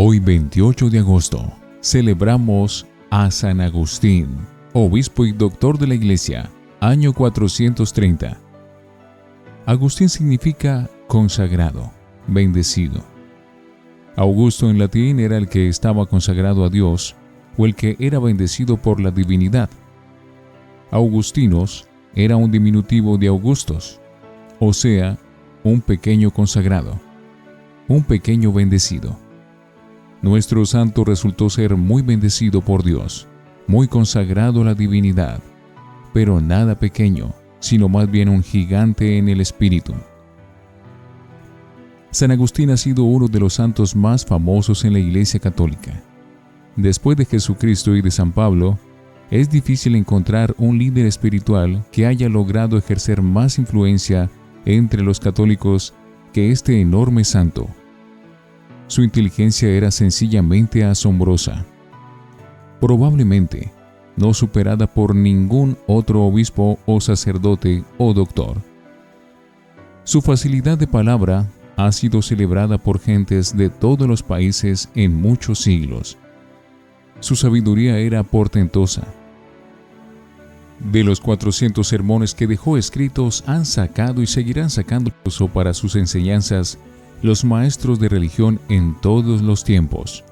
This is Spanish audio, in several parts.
Hoy 28 de agosto celebramos a San Agustín, obispo y doctor de la Iglesia, año 430. Agustín significa consagrado, bendecido. Augusto en latín era el que estaba consagrado a Dios o el que era bendecido por la divinidad. Augustinos era un diminutivo de Augustos, o sea, un pequeño consagrado, un pequeño bendecido. Nuestro santo resultó ser muy bendecido por Dios, muy consagrado a la divinidad, pero nada pequeño, sino más bien un gigante en el espíritu. San Agustín ha sido uno de los santos más famosos en la Iglesia Católica. Después de Jesucristo y de San Pablo, es difícil encontrar un líder espiritual que haya logrado ejercer más influencia entre los católicos que este enorme santo. Su inteligencia era sencillamente asombrosa. Probablemente no superada por ningún otro obispo o sacerdote o doctor. Su facilidad de palabra ha sido celebrada por gentes de todos los países en muchos siglos. Su sabiduría era portentosa. De los 400 sermones que dejó escritos han sacado y seguirán sacando para sus enseñanzas los maestros de religión en todos los tiempos.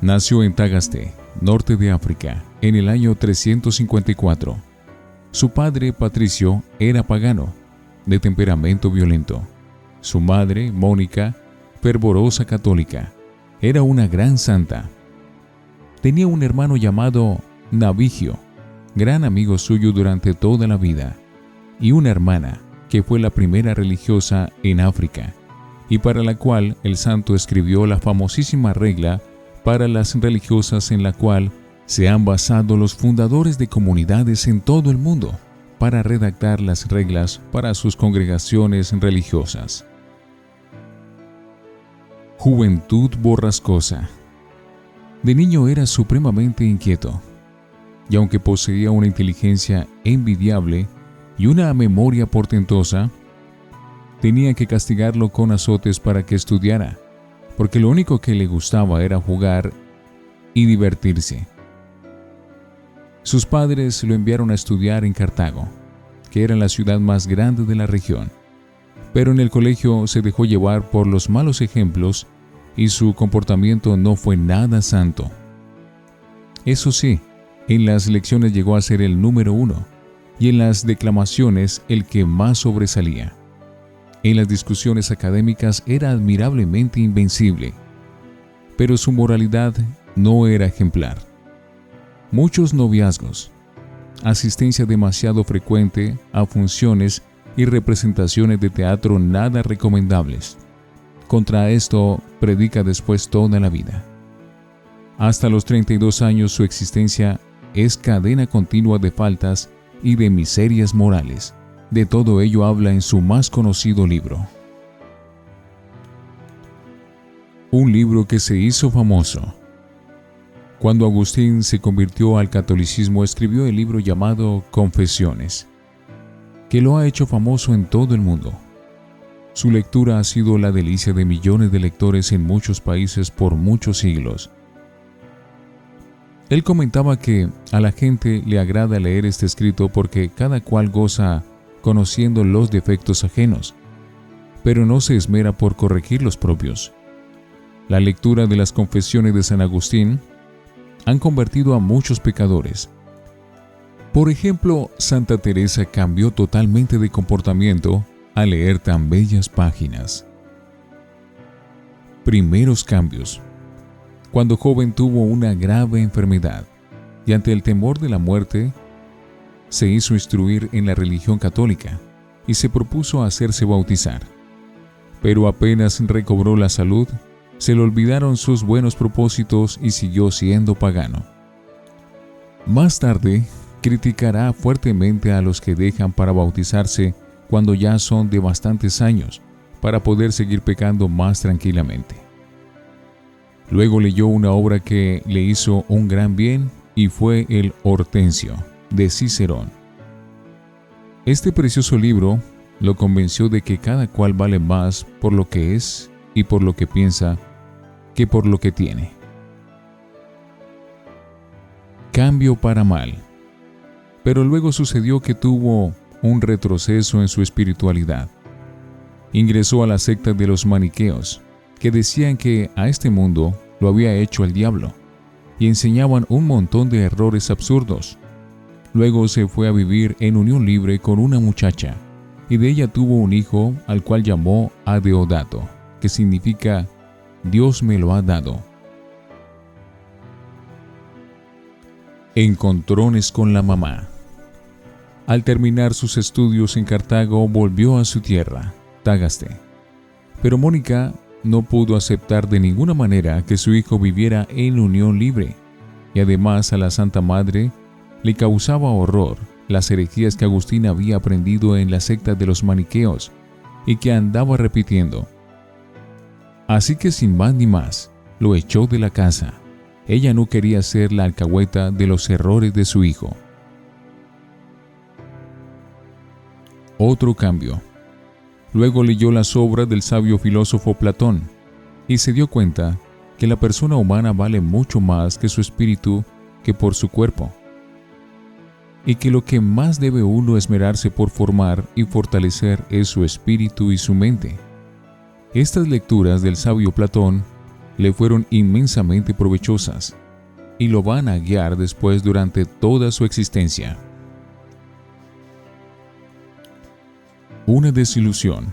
Nació en Tagaste, norte de África, en el año 354. Su padre, Patricio, era pagano, de temperamento violento. Su madre, Mónica, fervorosa católica, era una gran santa. Tenía un hermano llamado Navigio, gran amigo suyo durante toda la vida, y una hermana, que fue la primera religiosa en África y para la cual el santo escribió la famosísima regla para las religiosas en la cual se han basado los fundadores de comunidades en todo el mundo para redactar las reglas para sus congregaciones religiosas. Juventud borrascosa. De niño era supremamente inquieto, y aunque poseía una inteligencia envidiable y una memoria portentosa, tenía que castigarlo con azotes para que estudiara, porque lo único que le gustaba era jugar y divertirse. Sus padres lo enviaron a estudiar en Cartago, que era la ciudad más grande de la región, pero en el colegio se dejó llevar por los malos ejemplos y su comportamiento no fue nada santo. Eso sí, en las lecciones llegó a ser el número uno y en las declamaciones el que más sobresalía. En las discusiones académicas era admirablemente invencible, pero su moralidad no era ejemplar. Muchos noviazgos, asistencia demasiado frecuente a funciones y representaciones de teatro nada recomendables. Contra esto predica después toda la vida. Hasta los 32 años su existencia es cadena continua de faltas y de miserias morales. De todo ello habla en su más conocido libro. Un libro que se hizo famoso. Cuando Agustín se convirtió al catolicismo escribió el libro llamado Confesiones, que lo ha hecho famoso en todo el mundo. Su lectura ha sido la delicia de millones de lectores en muchos países por muchos siglos. Él comentaba que a la gente le agrada leer este escrito porque cada cual goza conociendo los defectos ajenos, pero no se esmera por corregir los propios. La lectura de las confesiones de San Agustín han convertido a muchos pecadores. Por ejemplo, Santa Teresa cambió totalmente de comportamiento al leer tan bellas páginas. Primeros cambios. Cuando joven tuvo una grave enfermedad y ante el temor de la muerte se hizo instruir en la religión católica y se propuso hacerse bautizar. Pero apenas recobró la salud, se le olvidaron sus buenos propósitos y siguió siendo pagano. Más tarde, criticará fuertemente a los que dejan para bautizarse cuando ya son de bastantes años, para poder seguir pecando más tranquilamente. Luego leyó una obra que le hizo un gran bien y fue el Hortensio de Cicerón. Este precioso libro lo convenció de que cada cual vale más por lo que es y por lo que piensa que por lo que tiene. Cambio para mal. Pero luego sucedió que tuvo un retroceso en su espiritualidad. Ingresó a la secta de los maniqueos, que decían que a este mundo lo había hecho el diablo, y enseñaban un montón de errores absurdos. Luego se fue a vivir en unión libre con una muchacha, y de ella tuvo un hijo al cual llamó Adeodato, que significa Dios me lo ha dado. Encontrones con la mamá. Al terminar sus estudios en Cartago volvió a su tierra, Tagaste. Pero Mónica no pudo aceptar de ninguna manera que su hijo viviera en unión libre, y además a la Santa Madre le causaba horror las herejías que Agustín había aprendido en la secta de los maniqueos y que andaba repitiendo. Así que sin más ni más, lo echó de la casa. Ella no quería ser la alcahueta de los errores de su hijo. otro cambio. Luego leyó las obras del sabio filósofo Platón y se dio cuenta que la persona humana vale mucho más que su espíritu que por su cuerpo, y que lo que más debe uno esmerarse por formar y fortalecer es su espíritu y su mente. Estas lecturas del sabio Platón le fueron inmensamente provechosas y lo van a guiar después durante toda su existencia. una desilusión.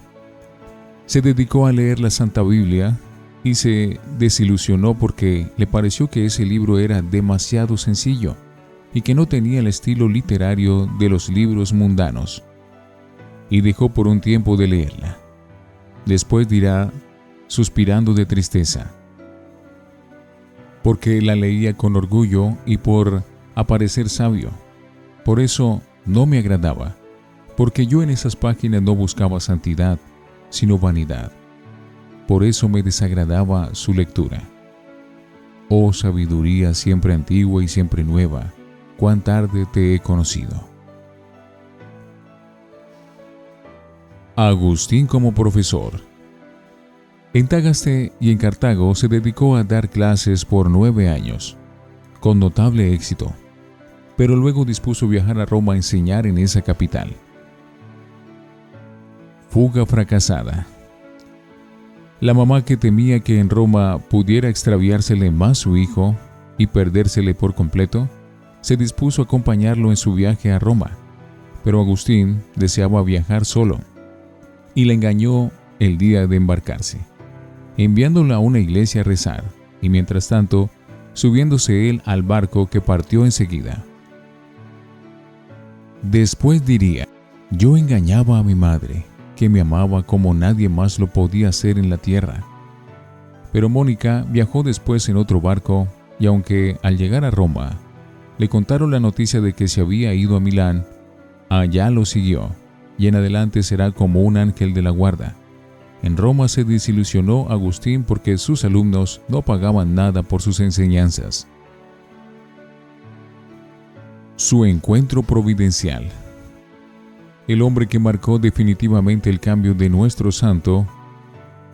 Se dedicó a leer la Santa Biblia y se desilusionó porque le pareció que ese libro era demasiado sencillo y que no tenía el estilo literario de los libros mundanos. Y dejó por un tiempo de leerla. Después dirá, suspirando de tristeza, porque la leía con orgullo y por aparecer sabio. Por eso no me agradaba porque yo en esas páginas no buscaba santidad, sino vanidad. Por eso me desagradaba su lectura. Oh sabiduría siempre antigua y siempre nueva, cuán tarde te he conocido. Agustín como profesor. En Tagaste y en Cartago se dedicó a dar clases por nueve años, con notable éxito, pero luego dispuso viajar a Roma a enseñar en esa capital. Fuga fracasada. La mamá que temía que en Roma pudiera extraviársele más su hijo y perdérsele por completo, se dispuso a acompañarlo en su viaje a Roma, pero Agustín deseaba viajar solo y le engañó el día de embarcarse, enviándola a una iglesia a rezar y mientras tanto subiéndose él al barco que partió enseguida. Después diría, yo engañaba a mi madre que me amaba como nadie más lo podía hacer en la tierra. Pero Mónica viajó después en otro barco y aunque al llegar a Roma le contaron la noticia de que se había ido a Milán, allá lo siguió y en adelante será como un ángel de la guarda. En Roma se desilusionó Agustín porque sus alumnos no pagaban nada por sus enseñanzas. Su encuentro providencial el hombre que marcó definitivamente el cambio de nuestro santo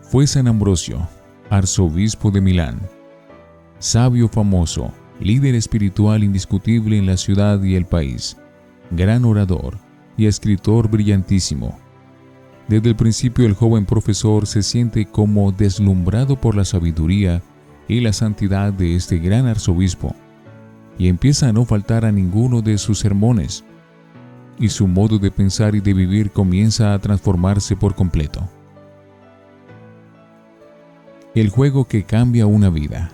fue San Ambrosio, arzobispo de Milán. Sabio famoso, líder espiritual indiscutible en la ciudad y el país, gran orador y escritor brillantísimo. Desde el principio el joven profesor se siente como deslumbrado por la sabiduría y la santidad de este gran arzobispo, y empieza a no faltar a ninguno de sus sermones y su modo de pensar y de vivir comienza a transformarse por completo. El juego que cambia una vida.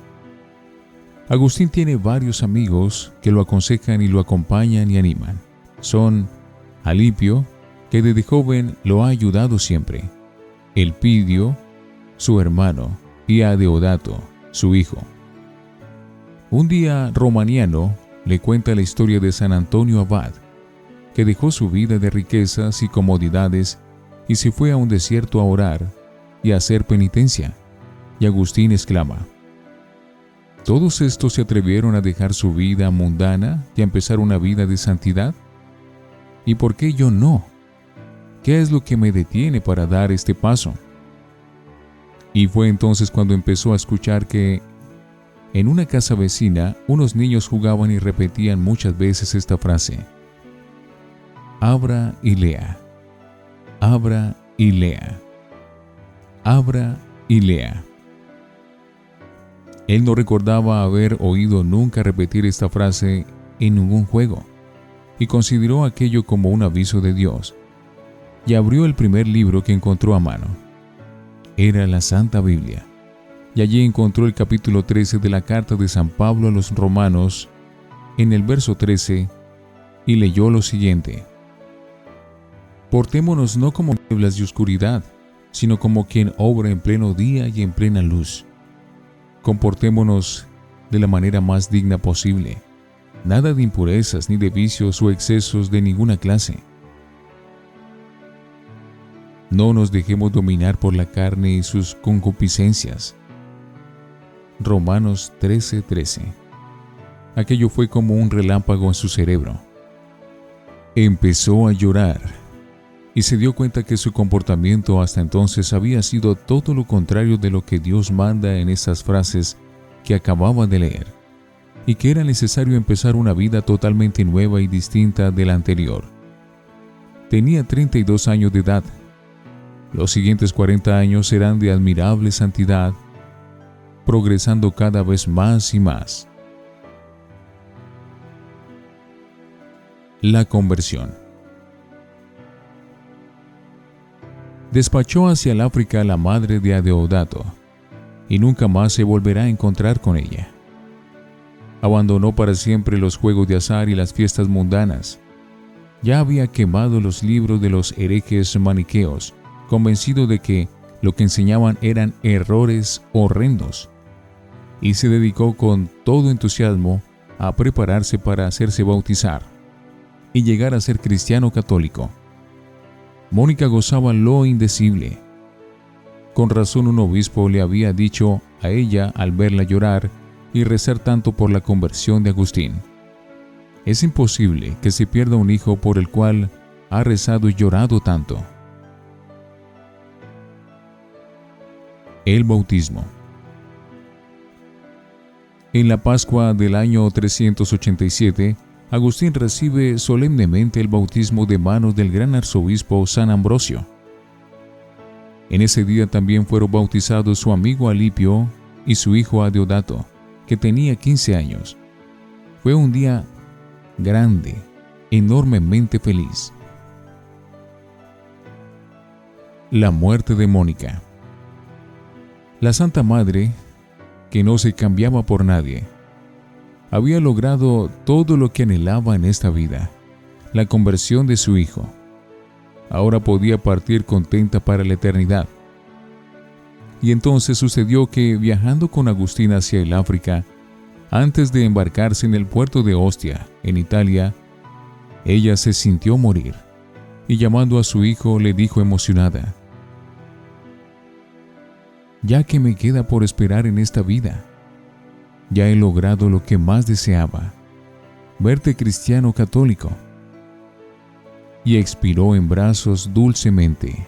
Agustín tiene varios amigos que lo aconsejan y lo acompañan y animan. Son Alipio, que desde joven lo ha ayudado siempre, Elpidio, su hermano, y Adeodato, su hijo. Un día Romaniano le cuenta la historia de San Antonio Abad, que dejó su vida de riquezas y comodidades y se fue a un desierto a orar y a hacer penitencia. Y Agustín exclama, ¿Todos estos se atrevieron a dejar su vida mundana y a empezar una vida de santidad? ¿Y por qué yo no? ¿Qué es lo que me detiene para dar este paso? Y fue entonces cuando empezó a escuchar que en una casa vecina unos niños jugaban y repetían muchas veces esta frase. Abra y lea. Abra y lea. Abra y lea. Él no recordaba haber oído nunca repetir esta frase en ningún juego, y consideró aquello como un aviso de Dios, y abrió el primer libro que encontró a mano. Era la Santa Biblia, y allí encontró el capítulo 13 de la carta de San Pablo a los romanos, en el verso 13, y leyó lo siguiente. Portémonos no como nieblas de oscuridad, sino como quien obra en pleno día y en plena luz Comportémonos de la manera más digna posible. Nada de impurezas ni de vicios o excesos de ninguna clase. No nos dejemos dominar por la carne y sus concupiscencias. Romanos 13:13 Aquello fue como un relámpago en su cerebro. Empezó a llorar y se dio cuenta que su comportamiento hasta entonces había sido todo lo contrario de lo que Dios manda en esas frases que acababa de leer, y que era necesario empezar una vida totalmente nueva y distinta de la anterior. Tenía 32 años de edad. Los siguientes 40 años serán de admirable santidad, progresando cada vez más y más. La conversión. Despachó hacia el África a la madre de Adeodato, y nunca más se volverá a encontrar con ella. Abandonó para siempre los juegos de azar y las fiestas mundanas. Ya había quemado los libros de los herejes maniqueos, convencido de que lo que enseñaban eran errores horrendos, y se dedicó con todo entusiasmo a prepararse para hacerse bautizar y llegar a ser cristiano católico. Mónica gozaba lo indecible. Con razón un obispo le había dicho a ella al verla llorar y rezar tanto por la conversión de Agustín. Es imposible que se pierda un hijo por el cual ha rezado y llorado tanto. El bautismo. En la Pascua del año 387, Agustín recibe solemnemente el bautismo de manos del gran arzobispo San Ambrosio. En ese día también fueron bautizados su amigo Alipio y su hijo Adeodato, que tenía 15 años. Fue un día grande, enormemente feliz. La muerte de Mónica. La Santa Madre, que no se cambiaba por nadie, había logrado todo lo que anhelaba en esta vida, la conversión de su hijo. Ahora podía partir contenta para la eternidad. Y entonces sucedió que, viajando con Agustín hacia el África, antes de embarcarse en el puerto de Ostia, en Italia, ella se sintió morir y llamando a su hijo le dijo emocionada, Ya que me queda por esperar en esta vida, ya he logrado lo que más deseaba, verte cristiano católico. Y expiró en brazos dulcemente.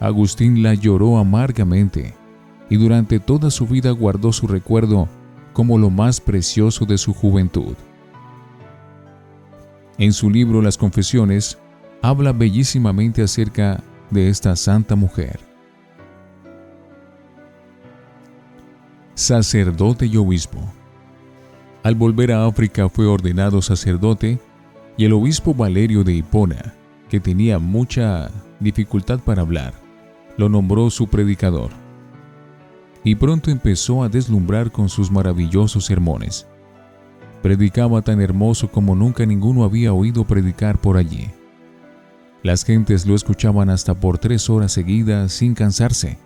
Agustín la lloró amargamente y durante toda su vida guardó su recuerdo como lo más precioso de su juventud. En su libro Las Confesiones, habla bellísimamente acerca de esta santa mujer. Sacerdote y obispo. Al volver a África fue ordenado sacerdote y el obispo Valerio de Hipona, que tenía mucha dificultad para hablar, lo nombró su predicador. Y pronto empezó a deslumbrar con sus maravillosos sermones. Predicaba tan hermoso como nunca ninguno había oído predicar por allí. Las gentes lo escuchaban hasta por tres horas seguidas sin cansarse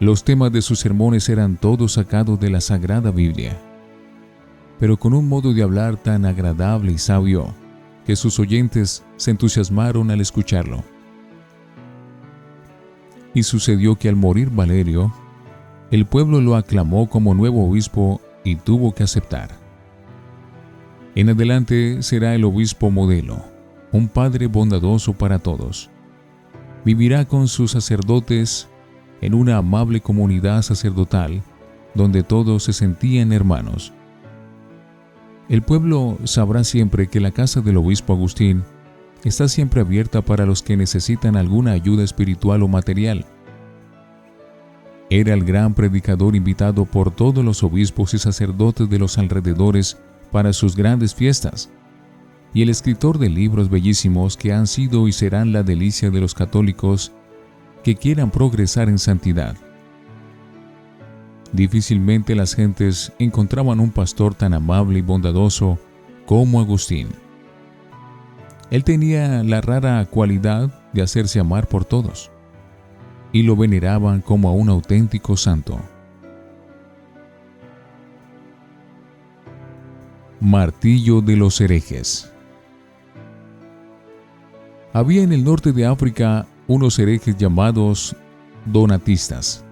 los temas de sus sermones eran todos sacados de la Sagrada Biblia, pero con un modo de hablar tan agradable y sabio que sus oyentes se entusiasmaron al escucharlo. Y sucedió que al morir Valerio, el pueblo lo aclamó como nuevo obispo y tuvo que aceptar. En adelante será el obispo modelo, un padre bondadoso para todos vivirá con sus sacerdotes en una amable comunidad sacerdotal donde todos se sentían hermanos. El pueblo sabrá siempre que la casa del obispo Agustín está siempre abierta para los que necesitan alguna ayuda espiritual o material. Era el gran predicador invitado por todos los obispos y sacerdotes de los alrededores para sus grandes fiestas, y el escritor de libros bellísimos que han sido y serán la delicia de los católicos que quieran progresar en santidad. Difícilmente las gentes encontraban un pastor tan amable y bondadoso como Agustín. Él tenía la rara cualidad de hacerse amar por todos y lo veneraban como a un auténtico santo. Martillo de los herejes. Había en el norte de África unos herejes llamados donatistas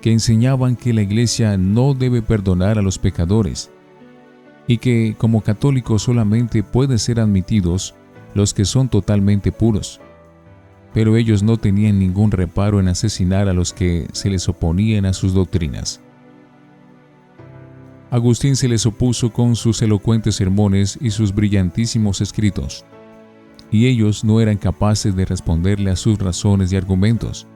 que enseñaban que la iglesia no debe perdonar a los pecadores y que como católicos solamente pueden ser admitidos los que son totalmente puros. Pero ellos no tenían ningún reparo en asesinar a los que se les oponían a sus doctrinas. Agustín se les opuso con sus elocuentes sermones y sus brillantísimos escritos, y ellos no eran capaces de responderle a sus razones y argumentos.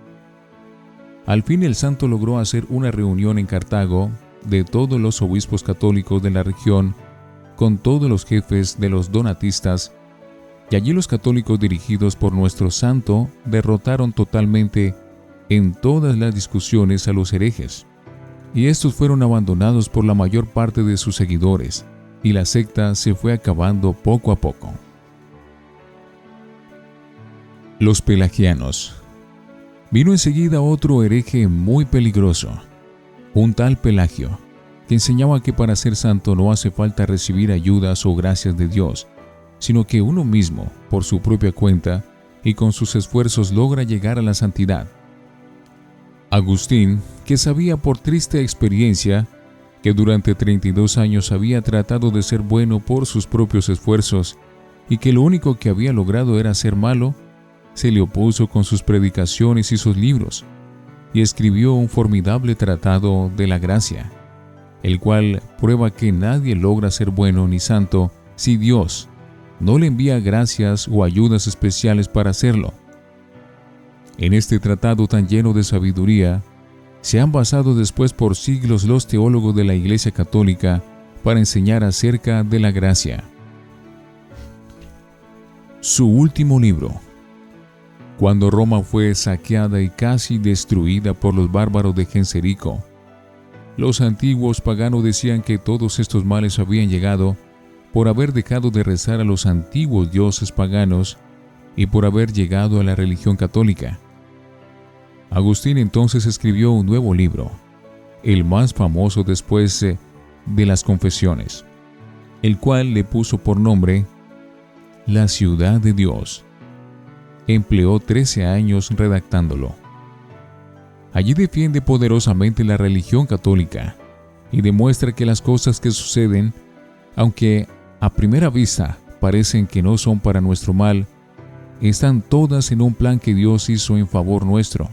Al fin el santo logró hacer una reunión en Cartago de todos los obispos católicos de la región con todos los jefes de los donatistas, y allí los católicos dirigidos por nuestro santo derrotaron totalmente en todas las discusiones a los herejes, y estos fueron abandonados por la mayor parte de sus seguidores, y la secta se fue acabando poco a poco. Los pelagianos Vino enseguida otro hereje muy peligroso, un tal Pelagio, que enseñaba que para ser santo no hace falta recibir ayudas o gracias de Dios, sino que uno mismo, por su propia cuenta y con sus esfuerzos, logra llegar a la santidad. Agustín, que sabía por triste experiencia que durante 32 años había tratado de ser bueno por sus propios esfuerzos y que lo único que había logrado era ser malo, se le opuso con sus predicaciones y sus libros, y escribió un formidable tratado de la gracia, el cual prueba que nadie logra ser bueno ni santo si Dios no le envía gracias o ayudas especiales para hacerlo. En este tratado tan lleno de sabiduría, se han basado después por siglos los teólogos de la Iglesia Católica para enseñar acerca de la gracia. Su último libro, cuando Roma fue saqueada y casi destruida por los bárbaros de Genserico. Los antiguos paganos decían que todos estos males habían llegado por haber dejado de rezar a los antiguos dioses paganos y por haber llegado a la religión católica. Agustín entonces escribió un nuevo libro, el más famoso después eh, de las confesiones, el cual le puso por nombre La ciudad de Dios empleó 13 años redactándolo. Allí defiende poderosamente la religión católica y demuestra que las cosas que suceden, aunque a primera vista parecen que no son para nuestro mal, están todas en un plan que Dios hizo en favor nuestro,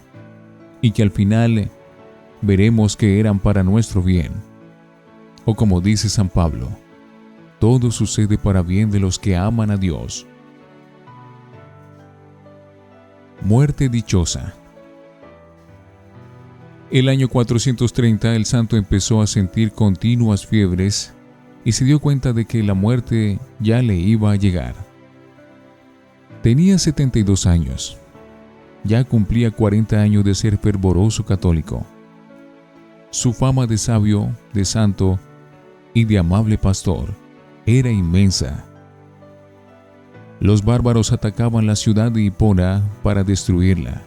y que al final veremos que eran para nuestro bien. O como dice San Pablo, todo sucede para bien de los que aman a Dios Muerte dichosa. El año 430 el santo empezó a sentir continuas fiebres y se dio cuenta de que la muerte ya le iba a llegar. Tenía 72 años. Ya cumplía 40 años de ser fervoroso católico. Su fama de sabio, de santo y de amable pastor era inmensa los bárbaros atacaban la ciudad de Hipona para destruirla,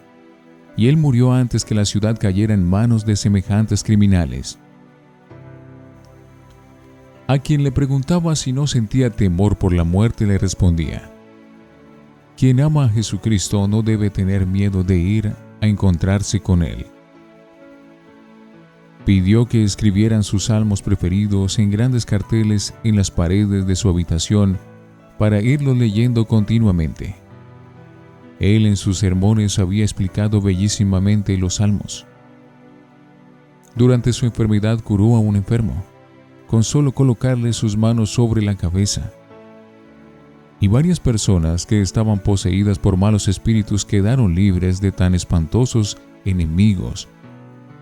y él murió antes que la ciudad cayera en manos de semejantes criminales. A quien le preguntaba si no sentía temor por la muerte le respondía, quien ama a Jesucristo no debe tener miedo de ir a encontrarse con Él. Pidió que escribieran sus salmos preferidos en grandes carteles en las paredes de su habitación para irlo leyendo continuamente. Él en sus sermones había explicado bellísimamente los salmos. Durante su enfermedad curó a un enfermo, con solo colocarle sus manos sobre la cabeza. Y varias personas que estaban poseídas por malos espíritus quedaron libres de tan espantosos enemigos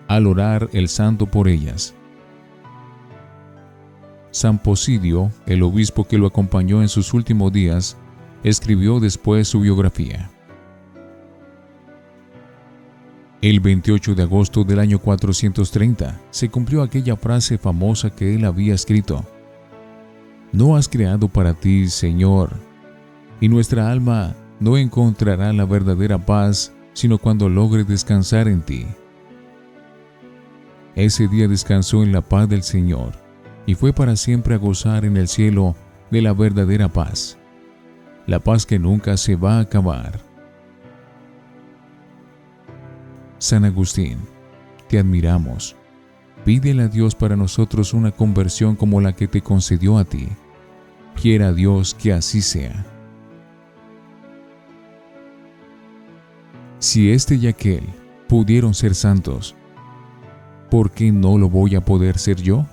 al orar el santo por ellas. San Posidio, el obispo que lo acompañó en sus últimos días, escribió después su biografía. El 28 de agosto del año 430 se cumplió aquella frase famosa que él había escrito. No has creado para ti, Señor, y nuestra alma no encontrará la verdadera paz sino cuando logre descansar en ti. Ese día descansó en la paz del Señor y fue para siempre a gozar en el cielo de la verdadera paz, la paz que nunca se va a acabar. San Agustín, te admiramos. Pídele a Dios para nosotros una conversión como la que te concedió a ti. Quiera Dios que así sea. Si este y aquel pudieron ser santos, ¿por qué no lo voy a poder ser yo?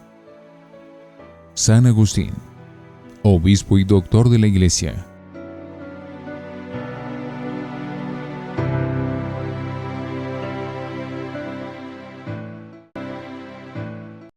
San Agustín, obispo y doctor de la Iglesia,